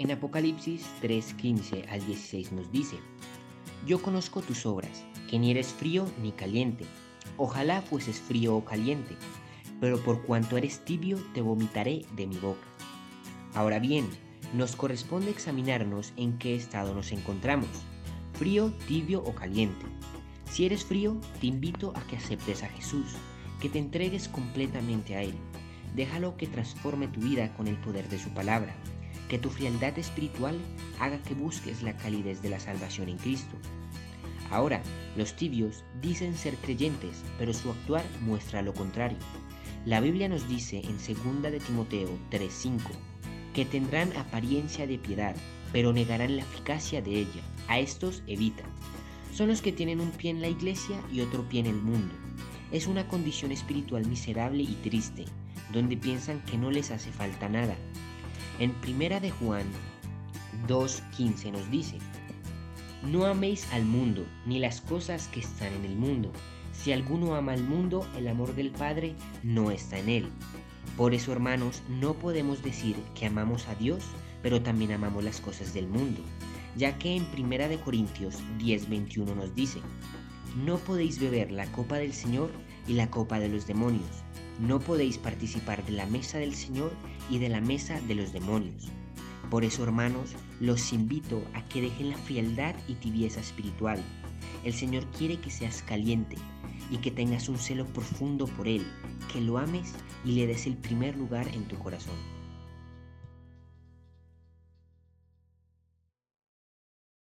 En Apocalipsis 3:15 al 16 nos dice, Yo conozco tus obras, que ni eres frío ni caliente. Ojalá fueses frío o caliente, pero por cuanto eres tibio te vomitaré de mi boca. Ahora bien, nos corresponde examinarnos en qué estado nos encontramos, frío, tibio o caliente. Si eres frío, te invito a que aceptes a Jesús, que te entregues completamente a Él. Déjalo que transforme tu vida con el poder de su palabra. Que tu frialdad espiritual haga que busques la calidez de la salvación en Cristo. Ahora, los tibios dicen ser creyentes, pero su actuar muestra lo contrario. La Biblia nos dice en 2 de Timoteo 3:5 que tendrán apariencia de piedad, pero negarán la eficacia de ella. A estos evita. Son los que tienen un pie en la iglesia y otro pie en el mundo. Es una condición espiritual miserable y triste, donde piensan que no les hace falta nada. En Primera de Juan 2.15 nos dice, No améis al mundo, ni las cosas que están en el mundo. Si alguno ama al mundo, el amor del Padre no está en él. Por eso, hermanos, no podemos decir que amamos a Dios, pero también amamos las cosas del mundo, ya que en Primera de Corintios 10:21 nos dice: No podéis beber la copa del Señor y la copa de los demonios. No podéis participar de la mesa del Señor y de la mesa de los demonios. Por eso, hermanos, los invito a que dejen la frialdad y tibieza espiritual. El Señor quiere que seas caliente y que tengas un celo profundo por Él, que lo ames y le des el primer lugar en tu corazón.